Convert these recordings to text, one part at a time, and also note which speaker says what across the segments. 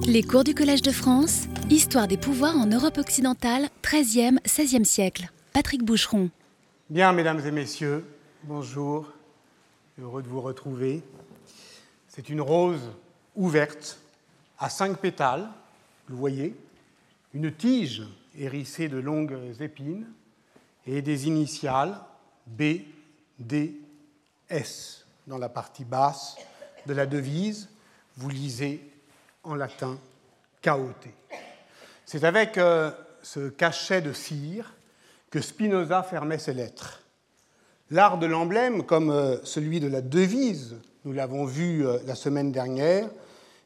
Speaker 1: Les cours du Collège de France, Histoire des pouvoirs en Europe occidentale, 13e, 16e siècle. Patrick Boucheron.
Speaker 2: Bien, mesdames et messieurs, bonjour. Heureux de vous retrouver. C'est une rose ouverte à cinq pétales, vous voyez, une tige hérissée de longues épines et des initiales B, D, S dans la partie basse de la devise. Vous lisez en latin KOT. C'est avec euh, ce cachet de cire que Spinoza fermait ses lettres. L'art de l'emblème, comme euh, celui de la devise, nous l'avons vu euh, la semaine dernière,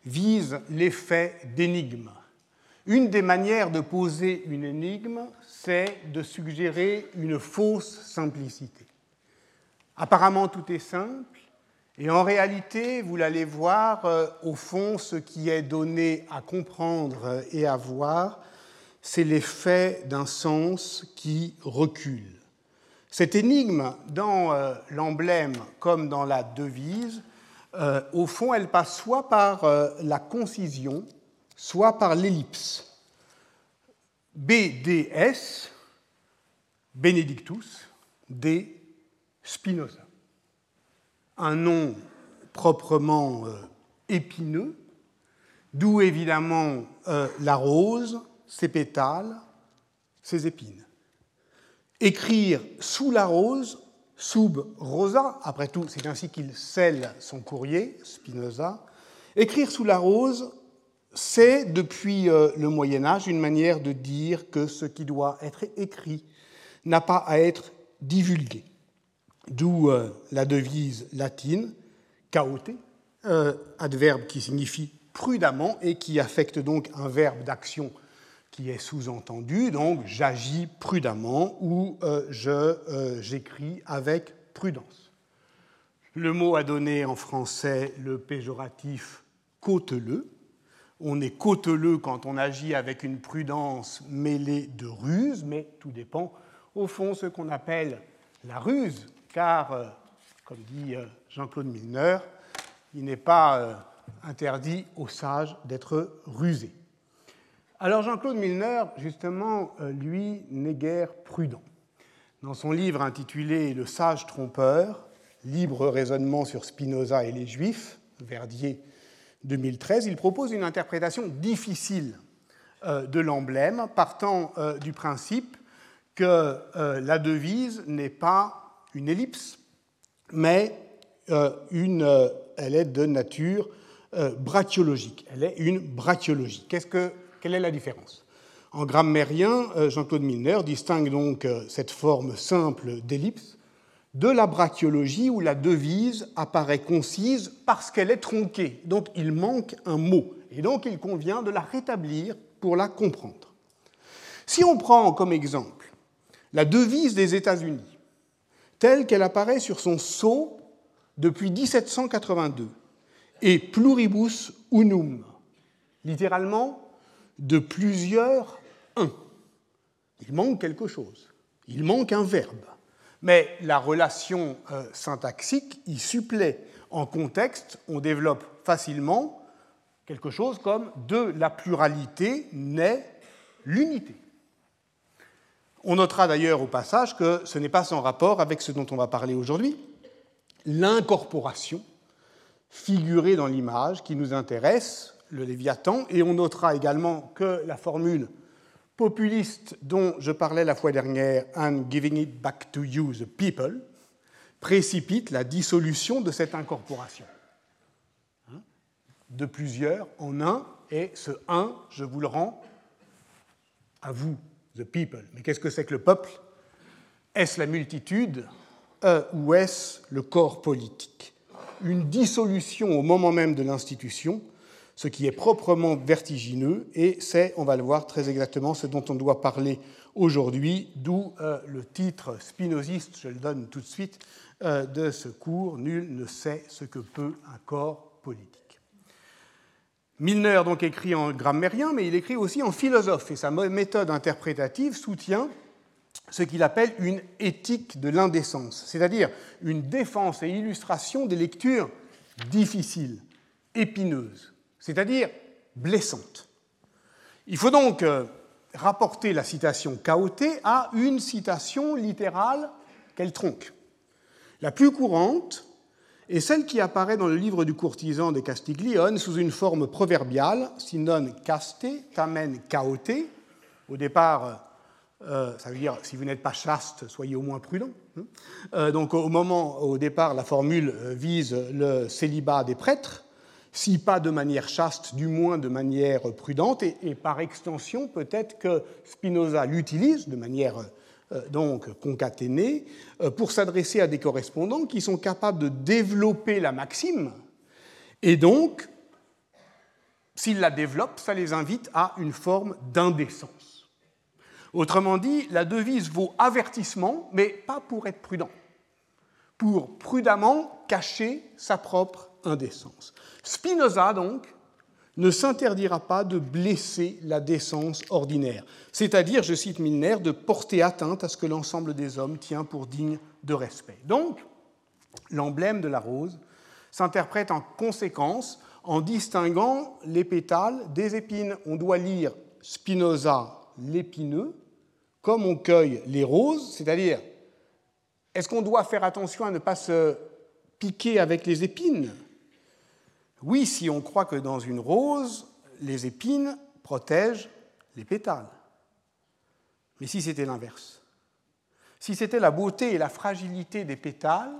Speaker 2: vise l'effet d'énigme. Une des manières de poser une énigme, c'est de suggérer une fausse simplicité. Apparemment, tout est simple, et en réalité, vous l'allez voir, euh, au fond, ce qui est donné à comprendre et à voir, c'est l'effet d'un sens qui recule. Cette énigme, dans euh, l'emblème comme dans la devise, euh, au fond, elle passe soit par la concision, soit par l'ellipse. BDS, Benedictus, D. Spinoza un nom proprement euh, épineux, d'où évidemment euh, la rose, ses pétales, ses épines. Écrire sous la rose, sub rosa, après tout, c'est ainsi qu'il scelle son courrier, Spinoza. Écrire sous la rose, c'est depuis euh, le Moyen Âge une manière de dire que ce qui doit être écrit n'a pas à être divulgué d'où euh, la devise latine caote, euh, adverbe qui signifie prudemment et qui affecte donc un verbe d'action qui est sous-entendu, donc j'agis prudemment ou euh, j'écris avec prudence. Le mot a donné en français le péjoratif cauteleux. On est cauteleux quand on agit avec une prudence mêlée de ruse, mais tout dépend au fond ce qu'on appelle la ruse car, euh, comme dit euh, Jean-Claude Milner, il n'est pas euh, interdit aux sages d'être rusés. Alors Jean-Claude Milner, justement, lui, n'est guère prudent. Dans son livre intitulé Le sage trompeur, libre raisonnement sur Spinoza et les Juifs, Verdier 2013, il propose une interprétation difficile de l'emblème, partant du principe que la devise n'est pas une ellipse, mais euh, une, euh, elle est de nature euh, brachiologique. Elle est une brachiologie. Qu'est-ce que, quelle est la différence? En grammairien, Jean-Claude Milner distingue donc cette forme simple d'ellipse de la brachiologie où la devise apparaît concise parce qu'elle est tronquée. Donc il manque un mot. Et donc il convient de la rétablir pour la comprendre. Si on prend comme exemple la devise des États-Unis, telle qu'elle apparaît sur son sceau depuis 1782, et pluribus unum, littéralement de plusieurs un. Il manque quelque chose, il manque un verbe, mais la relation euh, syntaxique y supplée. En contexte, on développe facilement quelque chose comme de la pluralité naît l'unité. On notera d'ailleurs au passage que ce n'est pas sans rapport avec ce dont on va parler aujourd'hui, l'incorporation figurée dans l'image qui nous intéresse, le Léviathan, et on notera également que la formule populiste dont je parlais la fois dernière, and giving it back to you, the people, précipite la dissolution de cette incorporation. Hein, de plusieurs en un, et ce un, je vous le rends à vous, the people. Mais qu'est-ce que c'est que le peuple? Est-ce la multitude? Euh, ou est-ce le corps politique? Une dissolution au moment même de l'institution, ce qui est proprement vertigineux, et c'est, on va le voir très exactement, ce dont on doit parler aujourd'hui, d'où euh, le titre spinoziste, je le donne tout de suite, euh, de ce cours, Nul ne sait ce que peut un corps. Milner donc écrit en grammairien, mais il écrit aussi en philosophe, et sa méthode interprétative soutient ce qu'il appelle une éthique de l'indécence, c'est-à-dire une défense et illustration des lectures difficiles, épineuses, c'est-à-dire blessante. Il faut donc euh, rapporter la citation chaotée à une citation littérale qu'elle tronque. La plus courante est celle qui apparaît dans le livre du courtisan de Castiglione sous une forme proverbiale, si non caste, tamen chaote. Au départ, euh, ça veut dire si vous n'êtes pas chaste, soyez au moins prudent. Hein. Euh, donc au moment, au départ, la formule euh, vise le célibat des prêtres, si pas de manière chaste, du moins de manière prudente, et, et par extension, peut-être que Spinoza l'utilise de manière donc concaténée pour s'adresser à des correspondants qui sont capables de développer la maxime, et donc, s'ils la développent, ça les invite à une forme d'indécence. Autrement dit, la devise vaut avertissement, mais pas pour être prudent, pour prudemment cacher sa propre indécence. Spinoza, donc, ne s'interdira pas de blesser la décence ordinaire, c'est-à-dire, je cite Milner, de porter atteinte à ce que l'ensemble des hommes tient pour digne de respect. Donc, l'emblème de la rose s'interprète en conséquence en distinguant les pétales des épines. On doit lire Spinoza l'épineux, comme on cueille les roses, c'est-à-dire, est-ce qu'on doit faire attention à ne pas se piquer avec les épines? Oui, si on croit que dans une rose, les épines protègent les pétales. Mais si c'était l'inverse, si c'était la beauté et la fragilité des pétales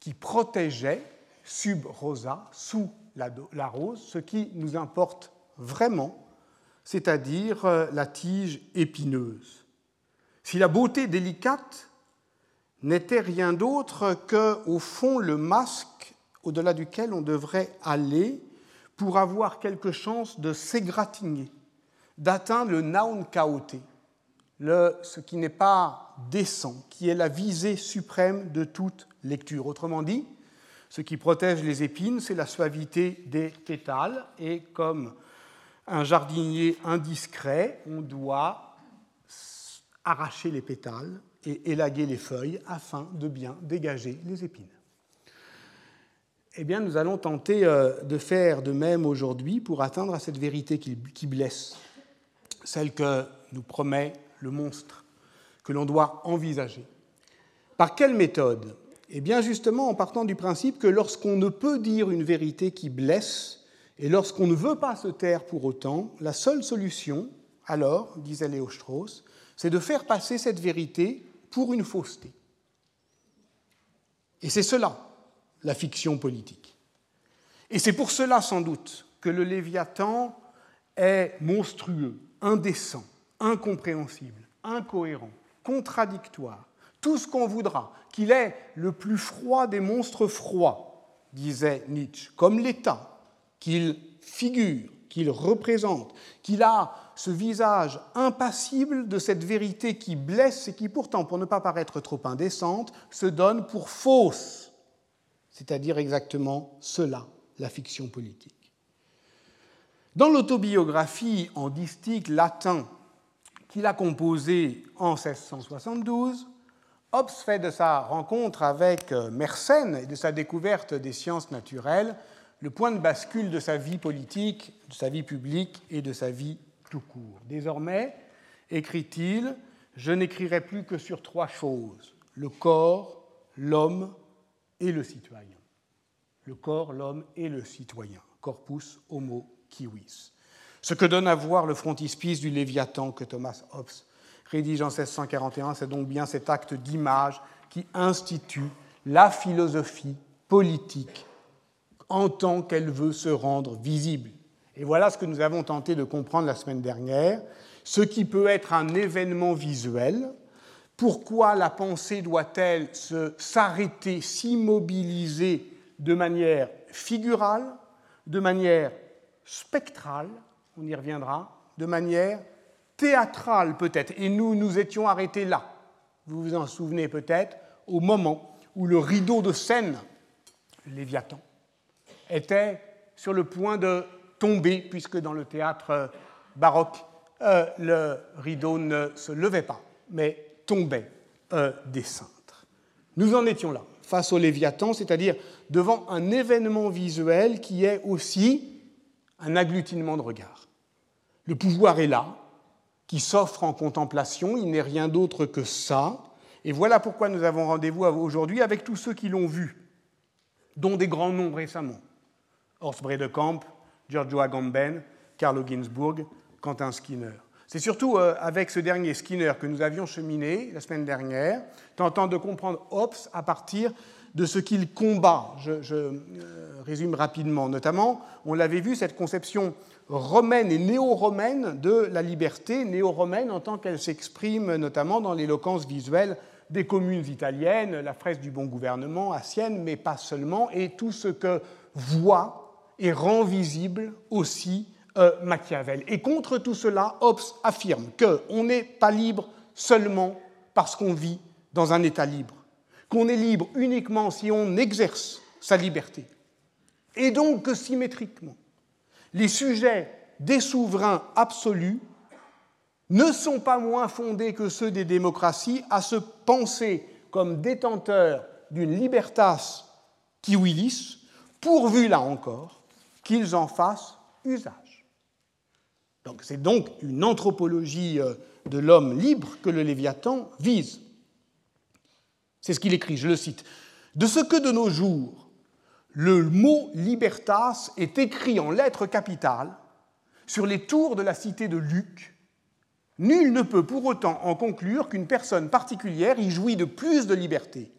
Speaker 2: qui protégeaient sub rosa, sous la, la rose, ce qui nous importe vraiment, c'est-à-dire euh, la tige épineuse. Si la beauté délicate n'était rien d'autre que, au fond, le masque au-delà duquel on devrait aller pour avoir quelque chance de s'égratigner, d'atteindre le le, ce qui n'est pas décent, qui est la visée suprême de toute lecture. Autrement dit, ce qui protège les épines, c'est la suavité des pétales, et comme un jardinier indiscret, on doit arracher les pétales et élaguer les feuilles afin de bien dégager les épines. Eh nous allons tenter euh, de faire de même aujourd'hui pour atteindre à cette vérité qui blesse, celle que nous promet le monstre, que l'on doit envisager. Par quelle méthode? Eh bien, justement, en partant du principe que lorsqu'on ne peut dire une vérité qui blesse, et lorsqu'on ne veut pas se taire pour autant, la seule solution, alors, disait Léo Strauss, c'est de faire passer cette vérité pour une fausseté. Et c'est cela, la fiction politique. Et c'est pour cela, sans doute, que le Léviathan est monstrueux, indécent, incompréhensible, incohérent, contradictoire, tout ce qu'on voudra, qu'il est le plus froid des monstres froids, disait Nietzsche, comme l'État, qu'il figure, qu'il représente, qu'il a ce visage impassible de cette vérité qui blesse et qui pourtant, pour ne pas paraître trop indécente, se donne pour fausse, c'est-à-dire exactement cela, la fiction politique. Dans l'autobiographie en distique latin qu'il a composée en 1672, Hobbes fait de sa rencontre avec Mersenne et de sa découverte des sciences naturelles le point de bascule de sa vie politique, de sa vie publique et de sa vie tout court. Désormais, écrit-il, je n'écrirai plus que sur trois choses, le corps, l'homme et le citoyen. Le corps, l'homme et le citoyen. Corpus homo kiwis. Ce que donne à voir le frontispice du Léviathan que Thomas Hobbes rédige en 1641, c'est donc bien cet acte d'image qui institue la philosophie politique en tant qu'elle veut se rendre visible. Et voilà ce que nous avons tenté de comprendre la semaine dernière, ce qui peut être un événement visuel, pourquoi la pensée doit-elle s'arrêter, s'immobiliser de manière figurale, de manière spectrale, on y reviendra, de manière théâtrale peut-être? Et nous nous étions arrêtés là, vous vous en souvenez peut-être, au moment où le rideau de scène, Léviathan, était sur le point de tomber, puisque dans le théâtre baroque, euh, le rideau ne se levait pas, tombait des cintres. Nous en étions là, face au Léviathan, c'est-à-dire devant un événement visuel qui est aussi un agglutinement de regards. Le pouvoir est là, qui s'offre en contemplation, il n'est rien d'autre que ça, et voilà pourquoi nous avons rendez-vous aujourd'hui avec tous ceux qui l'ont vu, dont des grands noms récemment. Horst Bredekamp, Giorgio Agamben, Carlo Ginzburg, Quentin Skinner. C'est surtout euh, avec ce dernier Skinner que nous avions cheminé la semaine dernière, tentant de comprendre Hobbes à partir de ce qu'il combat. Je, euh, résume rapidement. Notamment, on l'avait vu, cette conception romaine et néo-romaine de la liberté, néo-romaine en tant qu'elle s'exprime notamment dans l'éloquence visuelle des communes italiennes, la fresque du bon gouvernement à Sienne, mais pas seulement, et tout ce que voit et rend visible aussi euh, Machiavel. Et contre tout cela, Hobbes affirme qu'on n'est pas libre seulement parce qu'on vit dans un État libre, qu'on est libre uniquement si on exerce sa liberté, et donc que symétriquement, les sujets des souverains absolus ne sont pas moins fondés que ceux des démocraties à se penser comme détenteurs d'une libertas civilis, pourvu là encore qu'ils en fassent usage. Donc c'est donc une anthropologie euh, de l'homme libre que le Léviathan vise. C'est ce qu'il écrit, je le cite. De ce que de nos jours, le mot libertas est écrit en lettres capitales sur les tours de la cité de Luc, Nul ne peut pour autant en conclure qu'une personne particulière y jouit de plus de liberté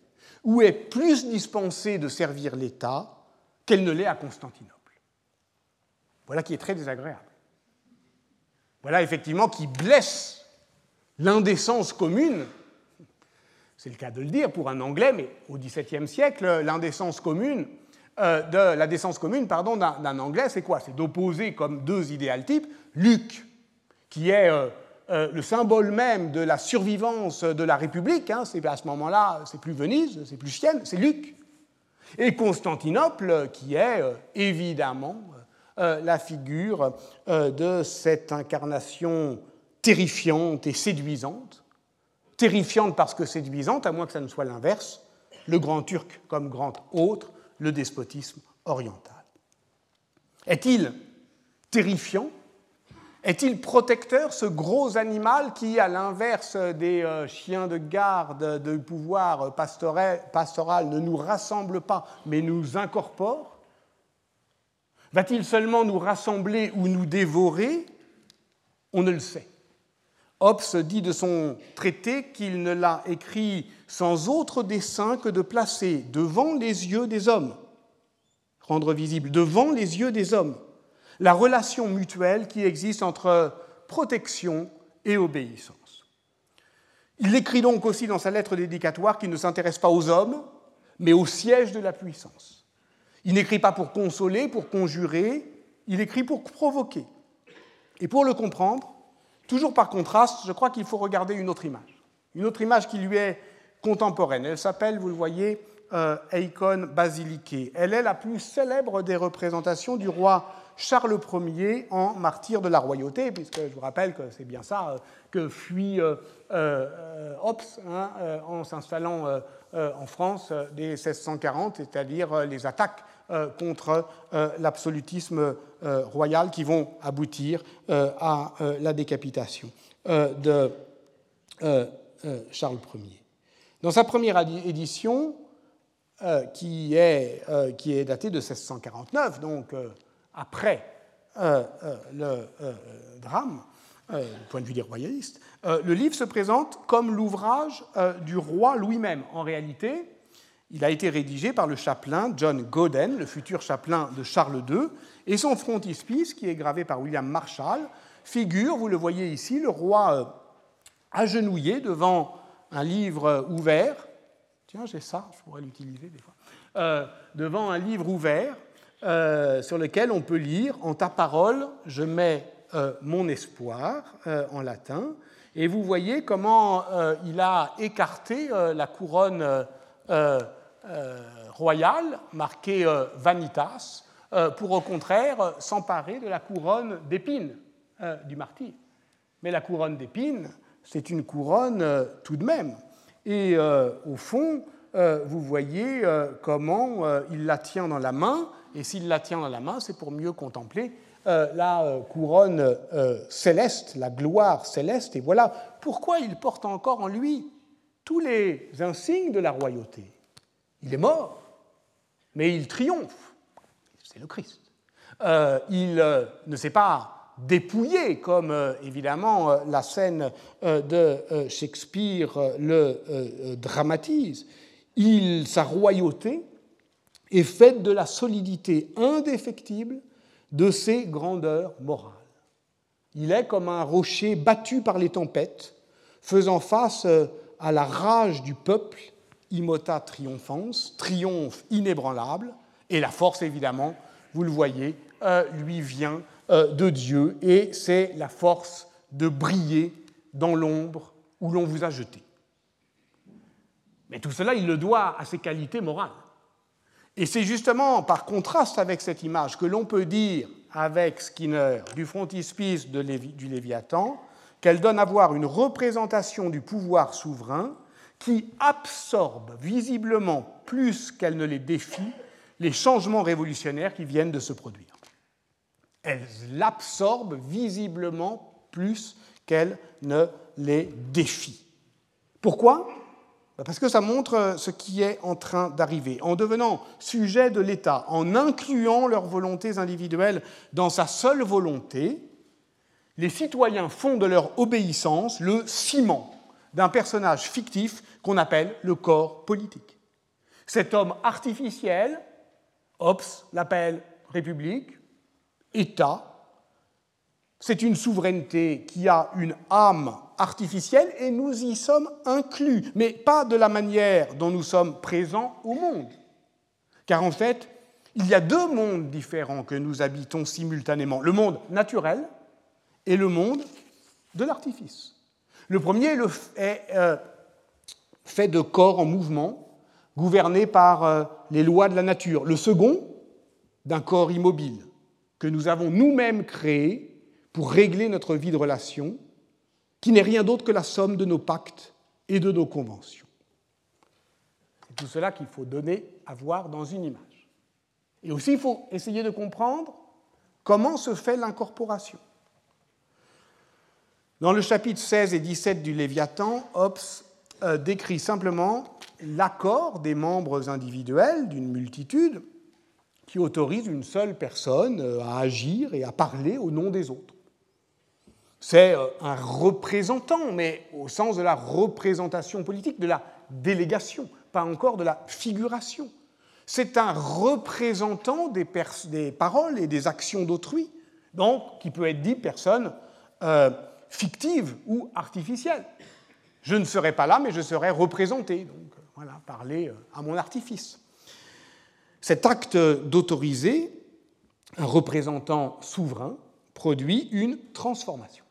Speaker 2: ou est plus dispensée de servir l'État qu'elle ne l'est à Constantinople. Voilà qui est très désagréable. Voilà effectivement qui blesse l'indécence commune. C'est le cas de le dire pour un Anglais, mais au XVIIe siècle, l'indécence commune, euh, la décence commune pardon, d'un, Anglais, c'est quoi? C'est d'opposer comme deux idéal types Luc, qui est euh, euh, le symbole même de la survivance de la République, hein, c'est à ce moment-là, c'est plus Venise, c'est plus Sienne, c'est Luc. Et Constantinople, qui est évidemment la figure de cette incarnation terrifiante et séduisante. Terrifiante parce que séduisante, à moins que ça ne soit l'inverse, le grand turc comme grand autre, le despotisme oriental. Est-il terrifiant? Est-il protecteur, ce gros animal qui, à l'inverse des euh, chiens de garde de pouvoir pastoral, ne nous rassemble pas, mais nous incorpore? Va-t-il seulement nous rassembler ou nous dévorer? On ne le sait. Hobbes dit de son traité qu'il ne l'a écrit sans autre dessein que de placer devant les yeux des hommes, rendre visible devant les yeux des hommes, la relation mutuelle qui existe entre protection et obéissance. Il écrit donc aussi dans sa lettre dédicatoire qu'il ne s'intéresse pas aux hommes, mais au siège de la puissance. Il n'écrit pas pour consoler, pour conjurer, il écrit pour provoquer. Et pour le comprendre, toujours par contraste, je crois qu'il faut regarder une autre image. Une autre image qui lui est contemporaine. Elle s'appelle, vous le voyez, euh, Eikon. Elle est la plus célèbre des représentations du roi Charles Ier en martyr de la royauté, puisque je vous rappelle que c'est bien ça euh, que fuit euh, euh, Hobbes hein, en s'installant en France dès 1640, c'est-à-dire les attaques contre l'absolutisme royal qui vont aboutir à la décapitation de Charles Ier. Dans sa première édition, qui, est, qui est datée de 1649, donc après euh, euh, le euh, drame, du point de vue des royalistes, le livre se présente comme l'ouvrage du roi lui-même. En réalité, il a été rédigé par le chapelain John Goden, le futur chapelain de Charles II, et son frontispice, qui est gravé par William Marshall, figure, vous le voyez ici, le roi agenouillé devant un livre ouvert. Tiens, j'ai ça, je pourrais l'utiliser des fois. devant un livre ouvert euh, sur lequel on peut lire En ta parole, je mets euh, mon espoir euh, en latin. Et vous voyez comment il a écarté la couronne royale marquée Vanitas pour au contraire s'emparer de la couronne d'épines du martyr. Mais la couronne d'épines, c'est une couronne tout de même. Et au fond, vous voyez comment il la tient dans la main et s'il la tient dans la main, c'est pour mieux contempler la couronne céleste, la gloire céleste, et voilà pourquoi il porte encore en lui tous les insignes de la royauté. Il est mort, mais il triomphe. C'est le Christ. il ne s'est pas dépouillé, comme euh, évidemment euh, la scène euh, de Shakespeare le dramatise. Sa royauté est faite de la solidité indéfectible de ses grandeurs morales. Il est comme un rocher battu par les tempêtes, faisant face à la rage du peuple, immota triomphans, triomphe inébranlable, et la force, évidemment, vous le voyez, lui vient euh, de Dieu et c'est la force de briller dans l'ombre où l'on vous a jeté. Mais tout cela, il le doit à ses qualités morales. Et c'est justement par contraste avec cette image que l'on peut dire, avec Skinner, du frontispice du Léviathan, qu'elle donne à voir une représentation du pouvoir souverain qui absorbe visiblement plus qu'elle ne les défie les changements révolutionnaires qui viennent de se produire elle l'absorbe visiblement plus qu'elle ne les défie. Pourquoi? Bah, Parce que ça montre ce qui est en train d'arriver. En devenant sujet de l'État, en incluant leurs volontés individuelles dans sa seule volonté, les citoyens font de leur obéissance le ciment d'un personnage fictif qu'on appelle le corps politique. Cet homme artificiel, Hobbes l'appelle République, État. C'est une souveraineté qui a une âme artificielle et nous y sommes inclus, mais pas de la manière dont nous sommes présents au monde. Car en fait, il y a deux mondes différents que nous habitons simultanément, le monde naturel et le monde de l'artifice. Le premier est euh, fait de corps en mouvement, gouverné par euh, les lois de la nature. Le second, d'un corps immobile, que nous avons nous-mêmes créé pour régler notre vie de relation, qui n'est rien d'autre que la somme de nos pactes et de nos conventions. C'est tout cela qu'il faut donner à voir dans une image. Et aussi, il faut essayer de comprendre comment se fait l'incorporation. Dans le chapitre 16 et 17 du Léviathan, Hobbes euh, décrit simplement l'accord des membres individuels d'une multitude qui autorise une seule personne euh, à agir et à parler au nom des autres. C'est euh, un représentant, mais au sens de la représentation politique, de la délégation, pas encore de la figuration. C'est un représentant des, paroles et des actions d'autrui, donc qui peut être dit personne fictive ou artificielle. Je ne serai pas là, mais je serai représenté. Donc voilà, parler à mon artifice. Cet acte d'autoriser un représentant souverain produit une transformation.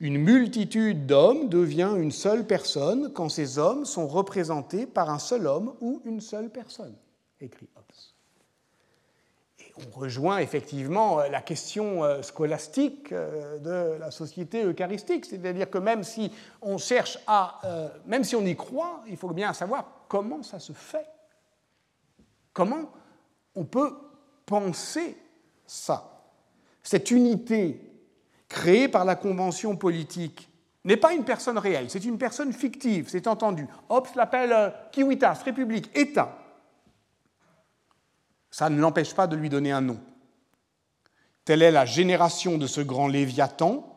Speaker 2: Une multitude d'hommes devient une seule personne quand ces hommes sont représentés par un seul homme ou une seule personne, écrit Hobbes. On rejoint effectivement la question euh, scolastique euh, de la société eucharistique, c'est-à-dire que même si on cherche à, euh, même si on y croit, il faut bien savoir comment ça se fait. Comment on peut penser ça Cette unité créée par la convention politique n'est pas une personne réelle, c'est une personne fictive, c'est entendu. Hobbes l'appelle euh, Kiwitas, République, État. Ça ne l'empêche pas de lui donner un nom. Telle est la génération de ce grand Léviathan,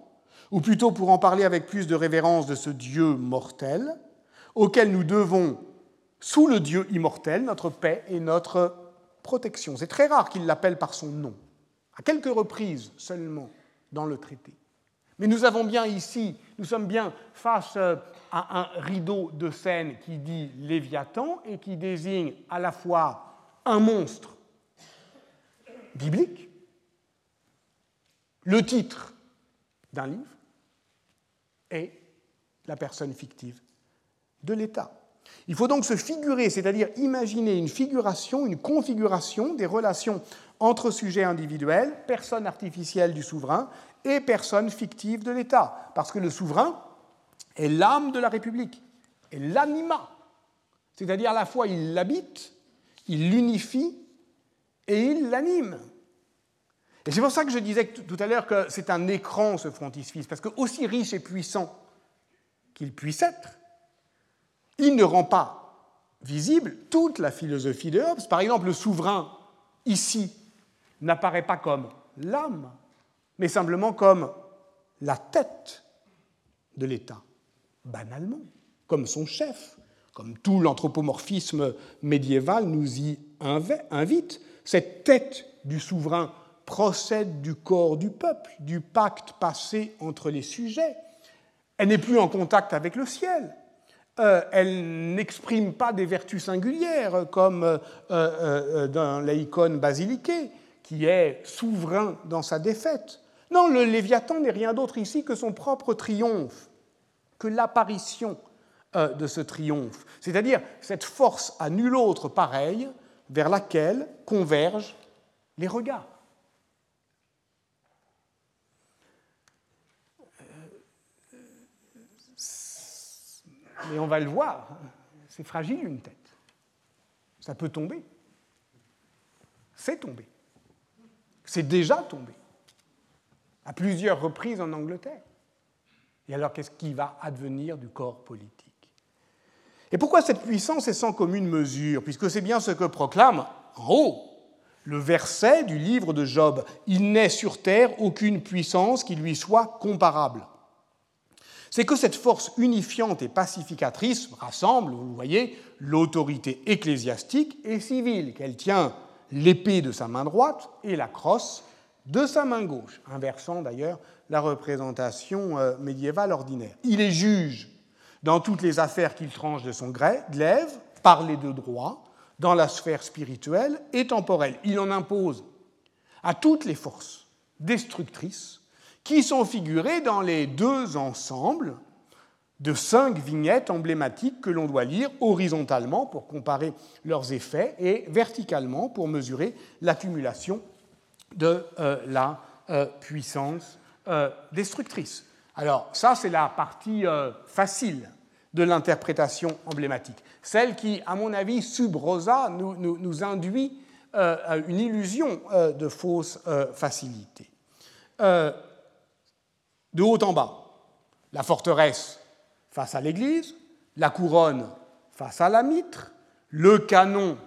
Speaker 2: ou plutôt pour en parler avec plus de révérence de ce Dieu mortel, auquel nous devons sous le Dieu immortel, notre paix et notre protection. C'est très rare qu'il l'appelle par son nom, à quelques reprises seulement dans le traité. Mais nous avons bien ici, nous sommes bien face euh, à un rideau de scène qui dit Léviathan et qui désigne à la fois un monstre biblique, le titre d'un livre et la personne fictive de l'État. Il faut donc se figurer, c'est-à-dire imaginer une figuration, une configuration des relations entre sujets individuels, personnes artificielles du souverain et personnes fictives de l'État. Parce que le souverain est l'âme de la République, est l'anima. C'est-à-dire à la fois il l'habite, il l'unifie et il l'anime. Et c'est pour ça que je disais tout à l'heure que c'est un écran, ce frontispice, parce que aussi riche et puissant qu'il puisse être, il ne rend pas visible toute la philosophie de Hobbes. Par exemple, le souverain, ici, n'apparaît pas comme l'âme, mais simplement comme la tête de l'État, banalement, comme son chef, comme tout l'anthropomorphisme médiéval nous y invite. Cette tête du souverain procède du corps du peuple, du pacte passé entre les sujets. Elle n'est plus en contact avec le ciel. Euh, elle n'exprime pas des vertus singulières comme euh, euh, dans l'icône basiliquée, qui est souverain dans sa défaite. Non, le Léviathan n'est rien d'autre ici que son propre triomphe, que l'apparition de ce triomphe, c'est-à-dire cette force à nul autre pareille vers laquelle convergent les regards. Mais on va le voir, c'est fragile une tête. Ça peut tomber. C'est tombé. C'est déjà tombé. À plusieurs reprises en Angleterre. Et alors, qu'est-ce qui va advenir du corps politique? Et pourquoi cette puissance est sans commune mesure Puisque c'est bien ce que proclame en haut le verset du livre de Job. Il n'est sur terre aucune puissance qui lui soit comparable c'est que cette force unifiante et pacificatrice rassemble, vous voyez, l'autorité ecclésiastique et civile, qu'elle tient l'épée de sa main droite et la crosse de sa main gauche, inversant d'ailleurs la représentation euh, médiévale ordinaire. Il est juge dans toutes les affaires qu'il tranche de son glaive, par les deux droits, dans la sphère spirituelle et temporelle. Il en impose à toutes les forces destructrices qui sont figurés dans les deux ensembles de cinq vignettes emblématiques que l'on doit lire horizontalement pour comparer leurs effets et verticalement pour mesurer l'accumulation de euh, la euh, puissance euh, destructrice. Alors ça, c'est la partie facile de l'interprétation emblématique, celle qui, à mon avis, sub rosa, nous, induit une illusion de fausse facilité de haut en bas. La forteresse face à l'église, la couronne face à la mitre, le canon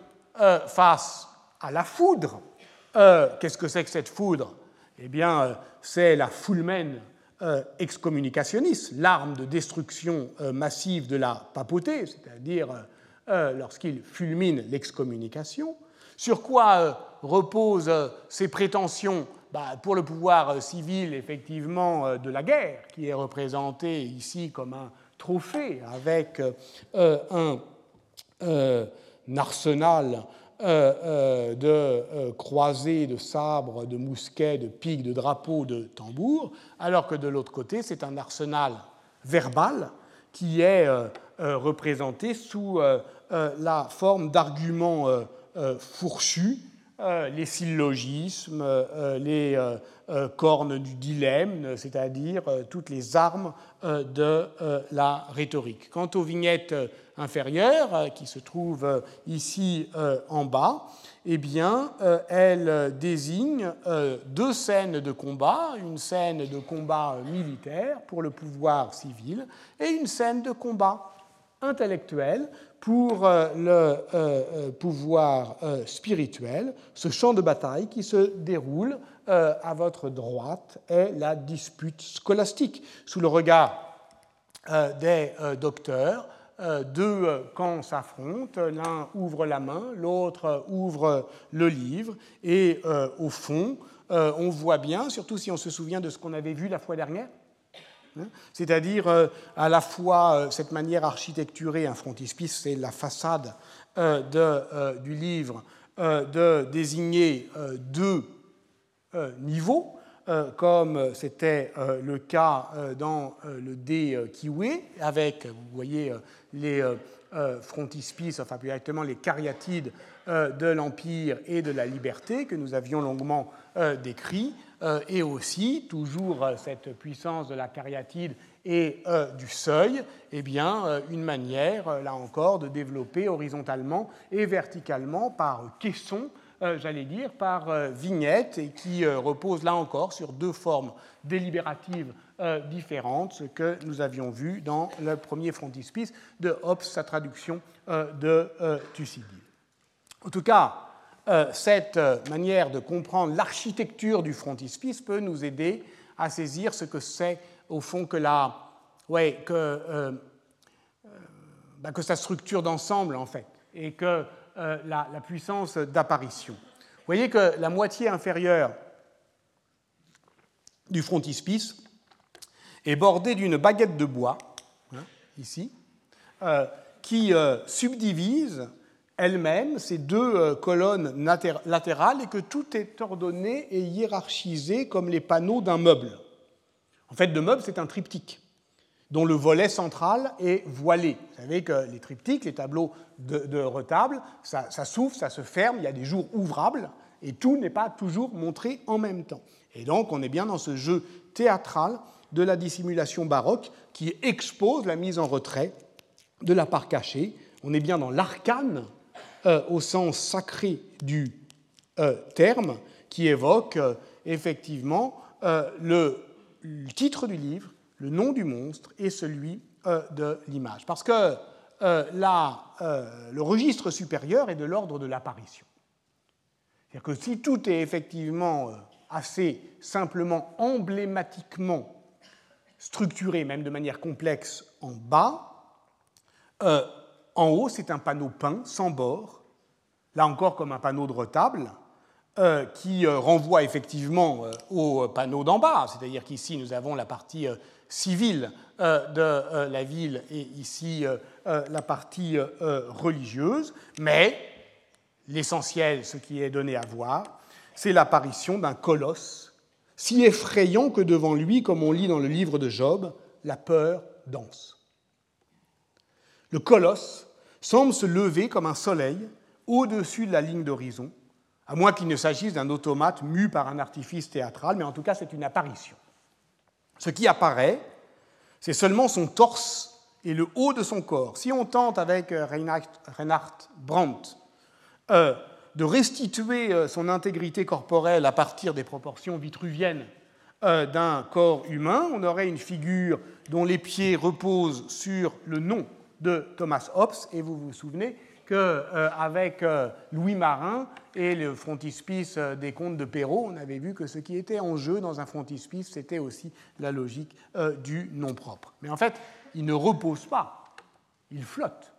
Speaker 2: euh, face à la foudre. Euh, qu'est-ce que c'est que cette foudre? Eh bien, euh, c'est la fulmen excommunicationis, l'arme de destruction massive de la papauté, c'est-à-dire lorsqu'il fulmine l'excommunication. Sur quoi reposent ces prétentions bah, pour le pouvoir euh, civil, effectivement, euh, de la guerre, qui est représenté ici comme un trophée avec euh, un, arsenal de croisés, de sabres, de mousquets, de piques, de drapeaux, de tambours, alors que de l'autre côté, c'est un arsenal verbal qui est représenté sous la forme d'arguments fourchus euh, les syllogismes, euh, les euh, cornes du dilemme, c'est-à-dire toutes les armes de la rhétorique. Quant aux vignettes inférieures, qui se trouvent ici en bas, eh bien, elles désignent deux scènes de combat, une scène de combat militaire pour le pouvoir civil et une scène de combat intellectuel pour euh, le euh, euh, pouvoir spirituel, ce champ de bataille qui se déroule à votre droite est la dispute scolastique. Sous le regard des docteurs, deux camps s'affrontent, l'un ouvre la main, l'autre ouvre le livre, et au fond, on voit bien, surtout si on se souvient de ce qu'on avait vu la fois dernière. C'est-à-dire euh, à la fois euh, cette manière architecturée, un frontispice, c'est la façade euh, du livre, de désigner deux niveaux, comme c'était le cas dans le dé Kiwi, avec, vous voyez, les frontispices, enfin plus directement les cariatides de l'Empire et de la liberté que nous avions longuement décrits, et aussi, toujours euh, cette puissance de la cariatide et euh, du seuil, eh bien, une manière, là encore, de développer horizontalement et verticalement par caisson j'allais dire, par vignette et qui repose là encore sur deux formes délibératives différentes, ce que nous avions vu dans le premier frontispice de Hobbes, sa traduction de Thucydide. En tout cas, cette manière de comprendre l'architecture du frontispice peut nous aider à saisir ce que c'est au fond que, la, ouais, que, euh, euh, bah, que sa structure d'ensemble, en fait, et que euh, la, puissance d'apparition. Vous voyez que la moitié inférieure du frontispice est bordée d'une baguette de bois, hein, ici, qui subdivise elle-même ces deux colonnes latérales et que tout est ordonné et hiérarchisé comme les panneaux d'un meuble. En fait, de meuble, c'est un triptyque dont le volet central est voilé. Vous savez que les triptyques, les tableaux de, retable, ça, s'ouvre, ça se ferme, il y a des jours ouvrables, et tout n'est pas toujours montré en même temps. Et donc, on est bien dans ce jeu théâtral de la dissimulation baroque qui expose la mise en retrait de la part cachée. On est bien dans l'arcane euh, au sens sacré du euh, terme, qui évoque euh, effectivement le titre du livre, le nom du monstre et celui de l'image. Parce que le registre supérieur est de l'ordre de l'apparition. C'est-à-dire que si tout est effectivement assez simplement, emblématiquement structuré, même de manière complexe, en bas, en haut, c'est un panneau peint, sans bord, là encore comme un panneau de retable, euh, qui euh, renvoie effectivement euh, au panneau d'en bas, c'est-à-dire qu'ici nous avons la partie civile de la ville et ici la partie religieuse, mais l'essentiel, ce qui est donné à voir, c'est l'apparition d'un colosse si effrayant que devant lui, comme on lit dans le livre de Job, la peur danse. Le colosse semble se lever comme un soleil au-dessus de la ligne d'horizon, à moins qu'il ne s'agisse d'un automate mu par un artifice théâtral, mais en tout cas c'est une apparition. Ce qui apparaît, c'est seulement son torse et le haut de son corps. Si on tente avec euh, Reinhard Brandt euh, de restituer euh, son intégrité corporelle à partir des proportions vitruviennes d'un corps humain, on aurait une figure dont les pieds reposent sur le nom de Thomas Hobbes, et vous vous souvenez qu'avec Louis Marin, et le frontispice euh, des contes de Perrault, on avait vu que ce qui était en jeu dans un frontispice, c'était aussi la logique euh, du nom propre. Mais en fait, il ne repose pas, il flotte.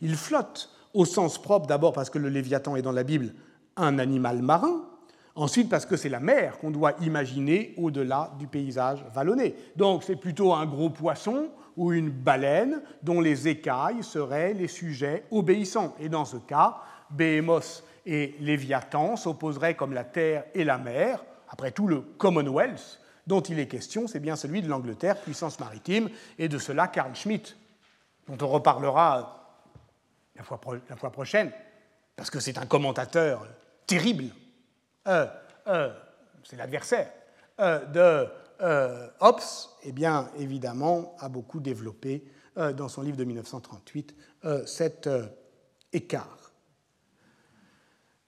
Speaker 2: Il flotte au sens propre, d'abord parce que le Léviathan est dans la Bible un animal marin, ensuite parce que c'est la mer qu'on doit imaginer au-delà du paysage vallonné. Donc c'est plutôt un gros poisson ou une baleine dont les écailles seraient les sujets obéissants. Et dans ce cas, Béhémos et Léviathan s'opposeraient comme la terre et la mer. Après tout, le Commonwealth dont il est question, c'est bien celui de l'Angleterre, puissance maritime, et de cela Carl Schmitt, dont on reparlera la fois, la fois prochaine, parce que c'est un commentateur terrible, euh, euh, c'est l'adversaire euh, de Hobbes, et bien évidemment a beaucoup développé dans son livre de 1938 cet écart.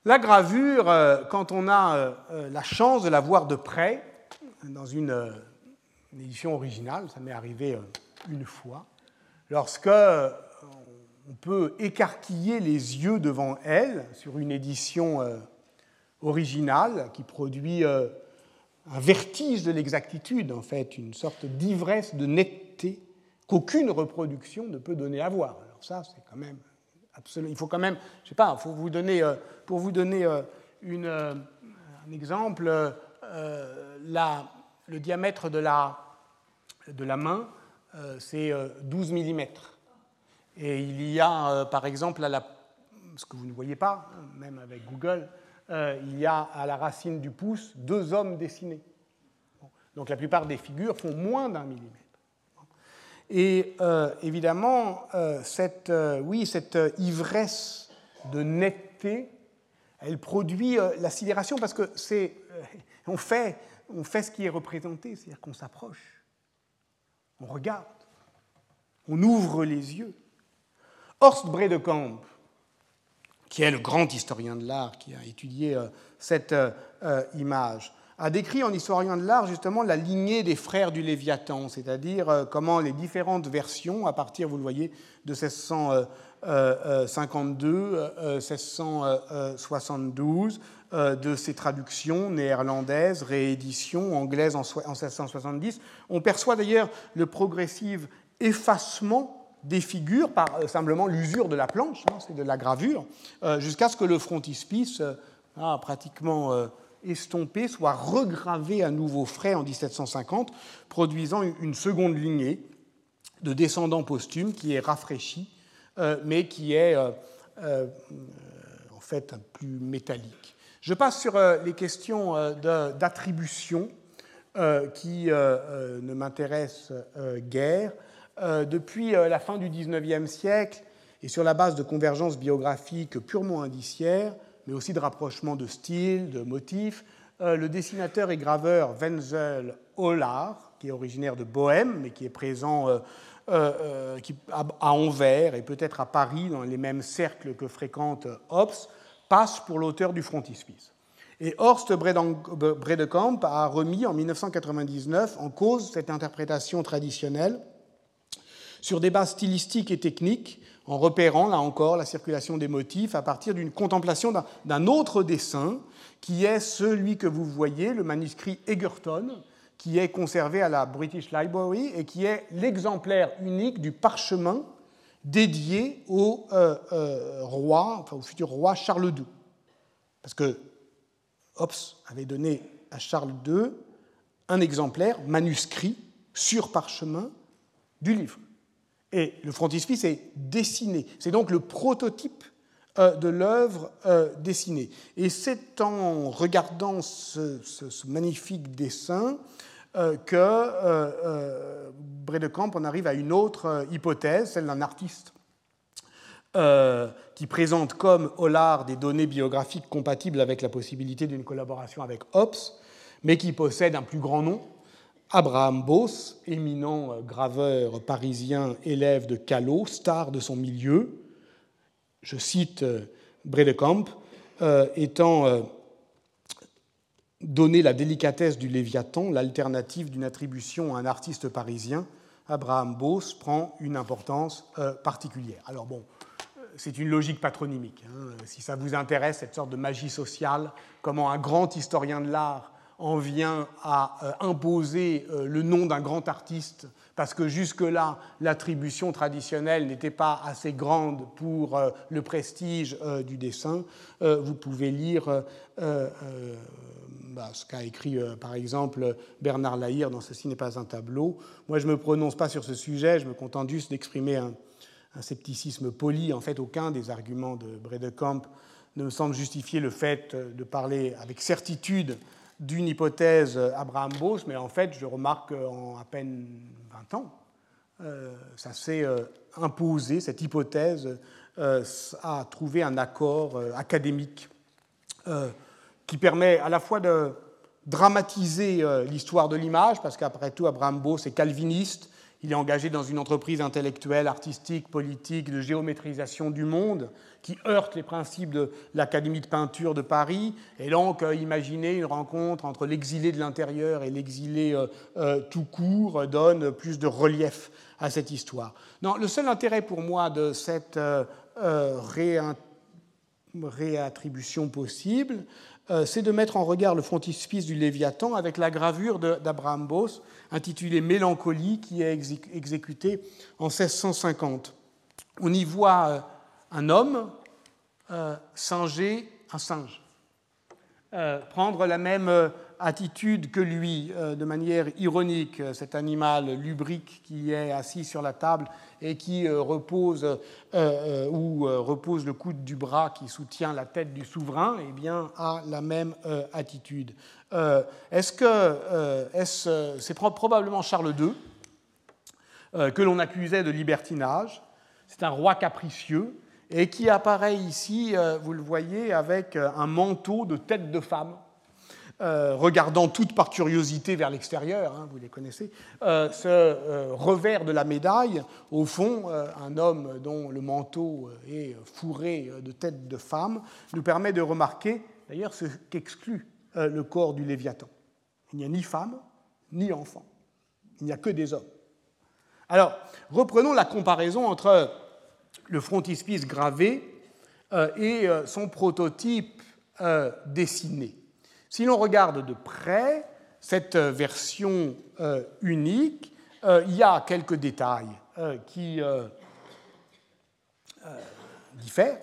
Speaker 2: La gravure, euh, quand on a euh, euh, la chance de la voir de près, dans une, édition originale, ça m'est arrivé une fois, lorsque on peut écarquiller les yeux devant elle sur une édition originale qui produit un vertige de l'exactitude, en fait, une sorte d'ivresse de netteté qu'aucune reproduction ne peut donner à voir. Alors ça, c'est quand même il faut quand même, je sais pas, faut vous donner, euh, pour vous donner euh, une, euh, un exemple, le diamètre de la, de la main, c'est 12 mm. Et il y a, par exemple, la, ce que vous ne voyez pas, même avec Google, il y a à la racine du pouce deux hommes dessinés. Donc la plupart des figures font moins d'un millimètre. Et euh, évidemment, euh, cette, euh, oui, cette ivresse de netteté, elle produit la sidération parce que c'est, on, fait, on fait ce qui est représenté, c'est-à-dire qu'on s'approche, on regarde, on ouvre les yeux. Horst Bredekamp, qui est le grand historien de l'art qui a étudié cette image, a décrit en historien de l'art justement la lignée des frères du Léviathan, c'est-à-dire comment les différentes versions, à partir, vous le voyez, de 1652, 1672, euh, de ces traductions néerlandaises, rééditions anglaises en 1770. On perçoit d'ailleurs le progressif effacement des figures par euh, simplement l'usure de la planche, hein, c'est de la gravure, euh, jusqu'à ce que le frontispice, pratiquement estompé, soit regravé à nouveau frais en 1750, produisant une seconde lignée de descendants posthumes qui est rafraîchie, mais qui est en fait plus métallique. Je passe sur euh, les questions euh, d'attribution euh, qui ne m'intéressent guère. Depuis la fin du XIXe siècle, et sur la base de convergences biographiques purement indiciaires, mais aussi de rapprochements de style, de motifs, le dessinateur et graveur Wenzel Hollard, qui est originaire de Bohême, mais qui est présent à Anvers et peut-être à Paris, dans les mêmes cercles que fréquente Hobbes, passe pour l'auteur du frontispice. Et Horst Bredekamp a remis en 1999 en cause cette interprétation traditionnelle sur des bases stylistiques et techniques, en repérant, là encore, la circulation des motifs à partir d'une contemplation d'un autre dessin, qui est celui que vous voyez, le manuscrit Egerton, qui est conservé à la British Library et qui est l'exemplaire unique du parchemin dédié au euh, euh, roi, enfin au futur roi Charles II. Parce que Hobbes avait donné à Charles II un exemplaire manuscrit sur parchemin du livre. Et le frontispice est dessiné. C'est donc le prototype euh, de l'œuvre dessinée. Et c'est en regardant ce, magnifique dessin que Bredekamp en arrive à une autre hypothèse, celle d'un artiste euh, qui présente comme Hollard des données biographiques compatibles avec la possibilité d'une collaboration avec Hobbes, mais qui possède un plus grand nom, Abraham Bos, éminent euh, graveur parisien, élève de Callot, star de son milieu. Je cite euh, Bredekamp, étant donné la délicatesse du Léviathan, l'alternative d'une attribution à un artiste parisien, Abraham Bos prend une importance particulière. Alors bon, c'est une logique patronymique. Hein. Si ça vous intéresse, cette sorte de magie sociale, comment un grand historien de l'art en vient à euh, imposer euh, le nom d'un grand artiste, parce que jusque-là, l'attribution traditionnelle n'était pas assez grande pour euh, le prestige du dessin, vous pouvez lire bah, ce qu'a écrit par exemple Bernard Lahire dans Ceci n'est pas un tableau. Moi, je ne me prononce pas sur ce sujet, je me contente juste d'exprimer un, un scepticisme poli. En fait, aucun des arguments de Bredekamp ne me semble justifier le fait de parler avec certitude d'une hypothèse Abraham Bose, mais en fait, je remarque qu'en à peine 20 ans, euh, ça s'est euh, imposé, cette hypothèse euh, a trouvé un accord académique qui permet à la fois de dramatiser l'histoire de l'image, parce qu'après tout, Abraham Bose est calviniste, il est engagé dans une entreprise intellectuelle, artistique, politique, de géométrisation du monde, qui heurte les principes de l'Académie de peinture de Paris. Et donc, euh, imaginez une rencontre entre l'exilé de l'intérieur et l'exilé euh, euh, tout court donne plus de relief à cette histoire. Non, le seul intérêt pour moi de cette réattribution possible, c'est de mettre en regard le frontispice du Léviathan avec la gravure d'Abraham Bos intitulée Mélancolie qui est exécutée en 1650. On y voit euh, un homme euh, singer un singe, prendre la même attitude que lui, euh, de manière ironique, cet animal lubrique qui est assis sur la table et qui euh, repose euh, ou repose le coude du bras qui soutient la tête du souverain, eh bien, a la même attitude. Est-ce que c'est probablement Charles II que l'on accusait de libertinage C'est un roi capricieux et qui apparaît ici, vous le voyez, avec un manteau de tête de femme euh, regardant toute par curiosité vers l'extérieur, hein, vous les connaissez, euh, ce euh, revers de la médaille, au fond, un homme dont le manteau est fourré de têtes de femme, nous permet de remarquer d'ailleurs ce qu'exclut le corps du Léviathan. Il n'y a ni femme, ni enfant. Il n'y a que des hommes. Alors, reprenons la comparaison entre le frontispice gravé et son prototype dessiné. Si l'on regarde de près cette euh, version euh, unique, euh, il y a quelques détails qui diffèrent,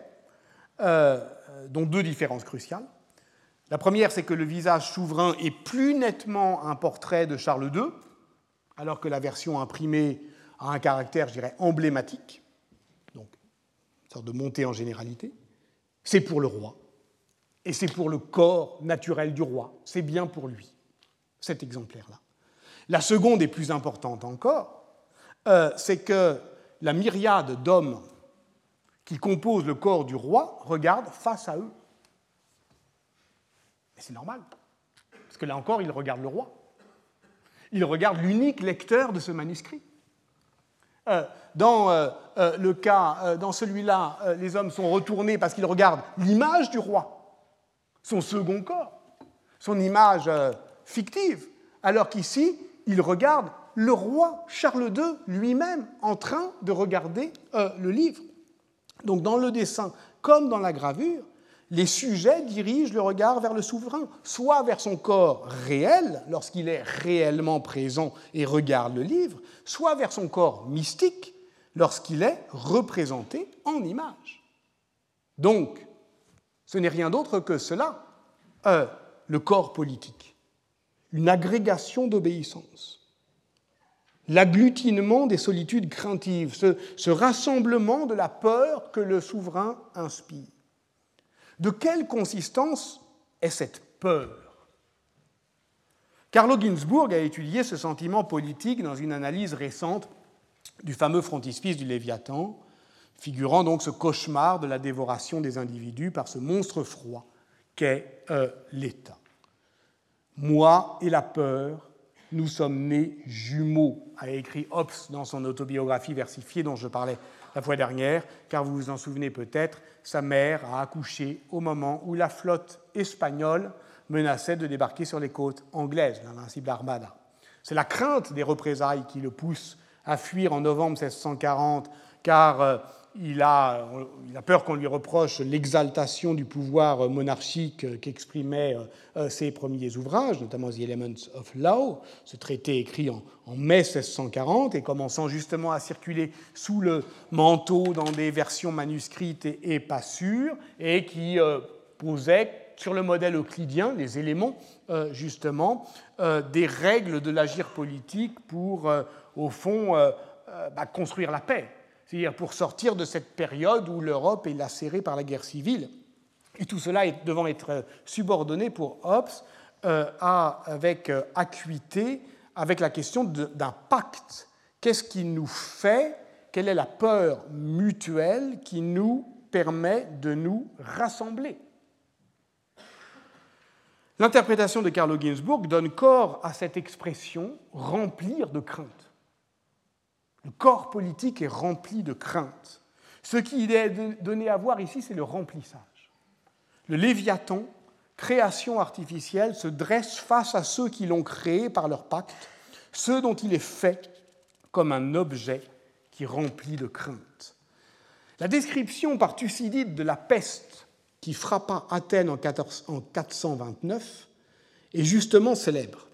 Speaker 2: dont deux différences cruciales. La première, c'est que le visage souverain est plus nettement un portrait de Charles II, alors que la version imprimée a un caractère, je dirais, emblématique, donc une sorte de montée en généralité. C'est pour le roi et c'est pour le corps naturel du roi, c'est bien pour lui, cet exemplaire-là. La seconde est plus importante encore, euh, c'est que la myriade d'hommes qui composent le corps du roi regardent face à eux. Et c'est normal, parce que là encore, ils regardent le roi. Ils regardent l'unique lecteur de ce manuscrit. Euh, dans euh, le cas, dans celui-là, les hommes sont retournés parce qu'ils regardent l'image du roi son second corps, son image euh, fictive, alors qu'ici, il regarde le roi Charles II lui-même en train de regarder euh, le livre. Donc dans le dessin comme dans la gravure, les sujets dirigent le regard vers le souverain, soit vers son corps réel, lorsqu'il est réellement présent et regarde le livre, soit vers son corps mystique, lorsqu'il est représenté en image. Donc, ce n'est rien d'autre que cela, euh, le corps politique, une agrégation d'obéissance, l'agglutinement des solitudes craintives, ce, rassemblement de la peur que le souverain inspire. De quelle consistance est cette peur? Carlo Ginzburg a étudié ce sentiment politique dans une analyse récente du fameux frontispice du Léviathan, figurant donc ce cauchemar de la dévoration des individus par ce monstre froid qu'est euh, l'État. Moi et la peur, nous sommes nés jumeaux, a écrit Hobbes dans son autobiographie versifiée dont je parlais la fois dernière, car vous vous en souvenez peut-être, sa mère a accouché au moment où la flotte espagnole menaçait de débarquer sur les côtes anglaises, l'invincible Armada. C'est la crainte des représailles qui le pousse à fuir en novembre 1640, car euh, il a, peur qu'on lui reproche l'exaltation du pouvoir monarchique qu'exprimaient euh, ses premiers ouvrages, notamment The Elements of Law, ce traité écrit en, mai 1640 et commençant justement à circuler sous le manteau dans des versions manuscrites et, pas sûres, et qui euh, posait sur le modèle euclidien les éléments euh, justement des règles de l'agir politique pour, au fond, bah, construire la paix c'est-à-dire pour sortir de cette période où l'Europe est lacérée par la guerre civile. Et tout cela est, devant être subordonné pour Hobbes euh, avec euh, acuité avec la question d'un pacte. Qu'est-ce qui nous fait Quelle est la peur mutuelle qui nous permet de nous rassembler? L'interprétation de Carlo Ginzburg donne corps à cette expression remplir de crainte. Le corps politique est rempli de crainte. Ce qui est donné à voir ici, c'est le remplissage. Le Léviathan, création artificielle, se dresse face à ceux qui l'ont créé par leur pacte, ceux dont il est fait comme un objet qui remplit de crainte. La description par Thucydide de la peste qui frappa Athènes en 429 est justement célèbre.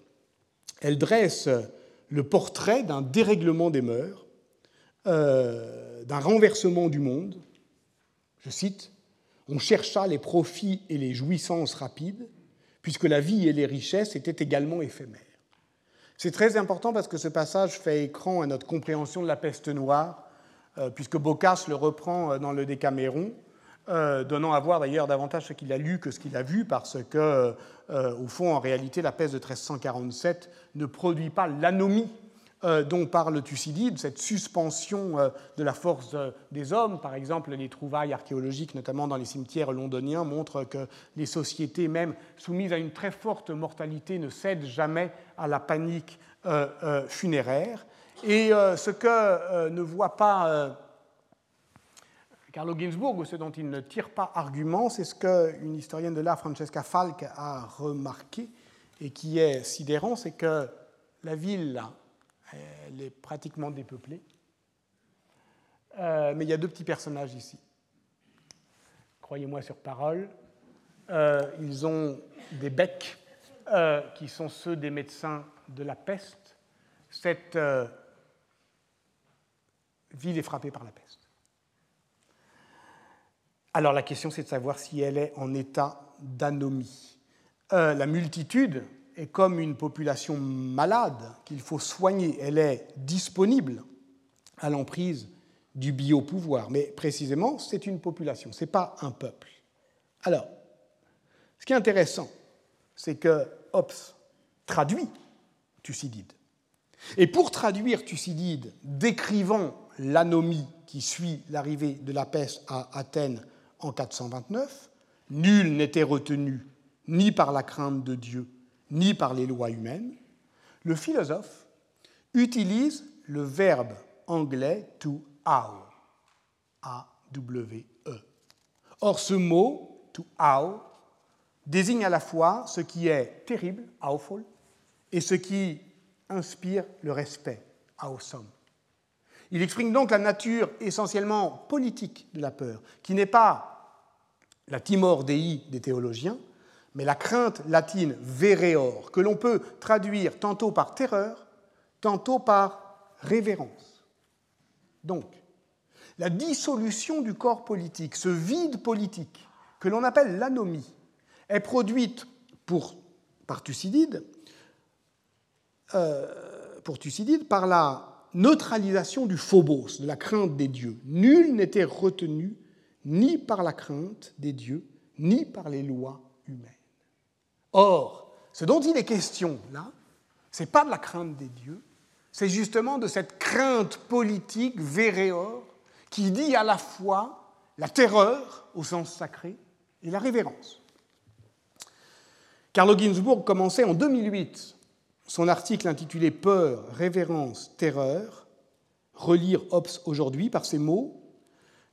Speaker 2: Elle dresse le portrait d'un dérèglement des mœurs, euh, d'un renversement du monde. Je cite, On chercha les profits et les jouissances rapides, puisque la vie et les richesses étaient également éphémères. C'est très important parce que ce passage fait écran à notre compréhension de la peste noire, euh, puisque Boccace le reprend euh, dans le Décaméron, donnant à voir d'ailleurs davantage ce qu'il a lu que ce qu'il a vu, parce que, au fond, en réalité, la peste de 1347 ne produit pas l'anomie dont parle Thucydide, cette suspension euh, de la force euh, des hommes. Par exemple, les trouvailles archéologiques, notamment dans les cimetières londoniens, montrent que les sociétés, même soumises à une très forte mortalité, ne cèdent jamais à la panique funéraire. Et ce que ne voit pas Carlo Ginzburg, ou ce dont il ne tire pas argument, c'est ce qu'une historienne de l'art, Francesca Falk, a remarqué et qui est sidérant, c'est que la ville, elle est pratiquement dépeuplée. Euh, mais il y a deux petits personnages ici. Croyez-moi sur parole. Euh, ils ont des becs euh, qui sont ceux des médecins de la peste. Cette ville est frappée par la peste. Alors la question, c'est de savoir si elle est en état d'anomie. La multitude est comme une population malade qu'il faut soigner. Elle est disponible à l'emprise du biopouvoir. Mais précisément, c'est une population, ce n'est pas un peuple. Alors, ce qui est intéressant, c'est que Hobbes traduit Thucydide. Et pour traduire Thucydide, décrivant l'anomie qui suit l'arrivée de la peste à Athènes en 429, nul n'était retenu ni par la crainte de Dieu, ni par les lois humaines, le philosophe utilise le verbe anglais to awe, A-W-E. Or, ce mot, to awe, désigne à la fois ce qui est terrible, awful, et ce qui inspire le respect, awesome. Il exprime donc la nature essentiellement politique de la peur, qui n'est pas la timor dei des théologiens, mais la crainte latine vereor, que l'on peut traduire tantôt par terreur, tantôt par révérence. Donc, la dissolution du corps politique, ce vide politique que l'on appelle l'anomie, est produite par Thucydide, euh, Thucydide par la neutralisation du phobos, de la crainte des dieux. Nul n'était retenu ni par la crainte des dieux, ni par les lois humaines. Or, ce dont il est question là, ce n'est pas de la crainte des dieux, c'est justement de cette crainte politique véréore qui dit à la fois la terreur au sens sacré et la révérence. Carlo Ginzburg commençait en 2008 son article intitulé Peur, révérence, terreur, relire Hobbes aujourd'hui par ces mots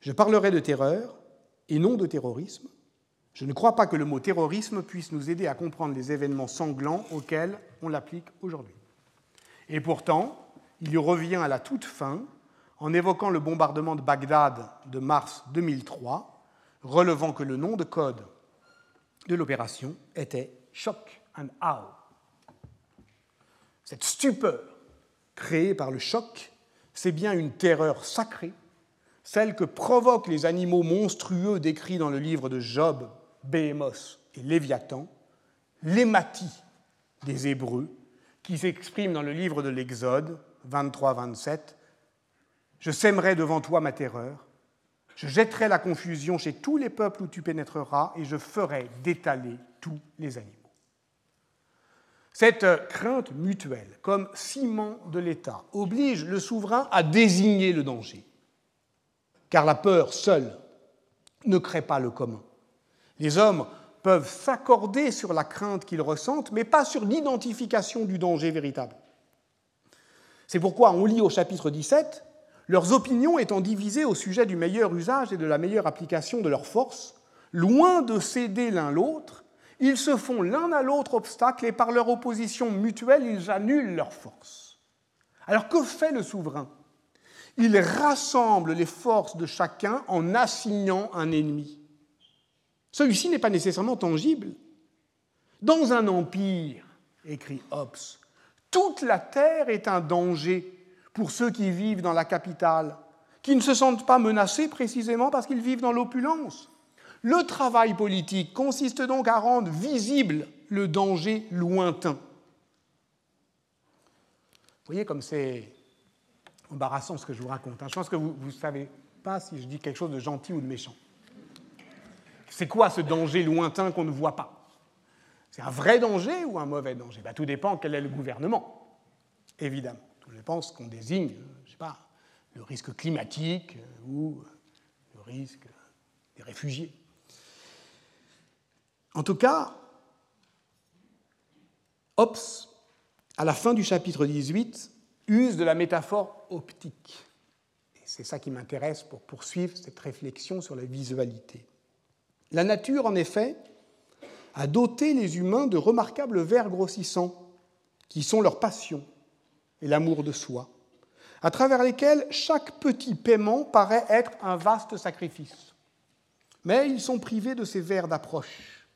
Speaker 2: je parlerai de terreur et non de terrorisme. Je ne crois pas que le mot terrorisme puisse nous aider à comprendre les événements sanglants auxquels on l'applique aujourd'hui. Et pourtant, il y revient à la toute fin en évoquant le bombardement de Bagdad de mars 2003, relevant que le nom de code de l'opération était Shock and Awe. Cette stupeur créée par le choc, c'est bien une terreur sacrée celle que provoquent les animaux monstrueux décrits dans le livre de Job, Béhémos et Léviathan, l'hématie des Hébreux, qui s'exprime dans le livre de l'Exode 23-27. Je sèmerai devant toi ma terreur, je jetterai la confusion chez tous les peuples où tu pénétreras, et je ferai détaler tous les animaux. Cette crainte mutuelle, comme ciment de l'État, oblige le souverain à désigner le danger car la peur seule ne crée pas le commun. Les hommes peuvent s'accorder sur la crainte qu'ils ressentent, mais pas sur l'identification du danger véritable. C'est pourquoi on lit au chapitre 17, leurs opinions étant divisées au sujet du meilleur usage et de la meilleure application de leurs forces, loin de céder l'un l'autre, ils se font l'un à l'autre obstacle et par leur opposition mutuelle, ils annulent leurs forces. Alors que fait le souverain? Il rassemble les forces de chacun en assignant un ennemi. Celui-ci n'est pas nécessairement tangible. Dans un empire, écrit Hobbes, toute la terre est un danger pour ceux qui vivent dans la capitale, qui ne se sentent pas menacés précisément parce qu'ils vivent dans l'opulence. Le travail politique consiste donc à rendre visible le danger lointain. Vous voyez comme c'est embarrassant ce que je vous raconte. Hein. Je pense que vous ne savez pas si je dis quelque chose de gentil ou de méchant. C'est quoi ce danger lointain qu'on ne voit pas? C'est un vrai danger ou un mauvais danger? Ben, Tout dépend quel est le gouvernement, évidemment. Je pense qu'on désigne, je sais pas, le risque climatique ou le risque des réfugiés. En tout cas, Hobbes, à la fin du chapitre 18, use de la métaphore optique. Et c'est ça qui m'intéresse pour poursuivre cette réflexion sur la visualité. La nature, en effet, a doté les humains de remarquables vers grossissants, qui sont leur passion et l'amour de soi, à travers lesquels chaque petit paiement paraît être un vaste sacrifice. Mais ils sont privés de ces vers d'approche,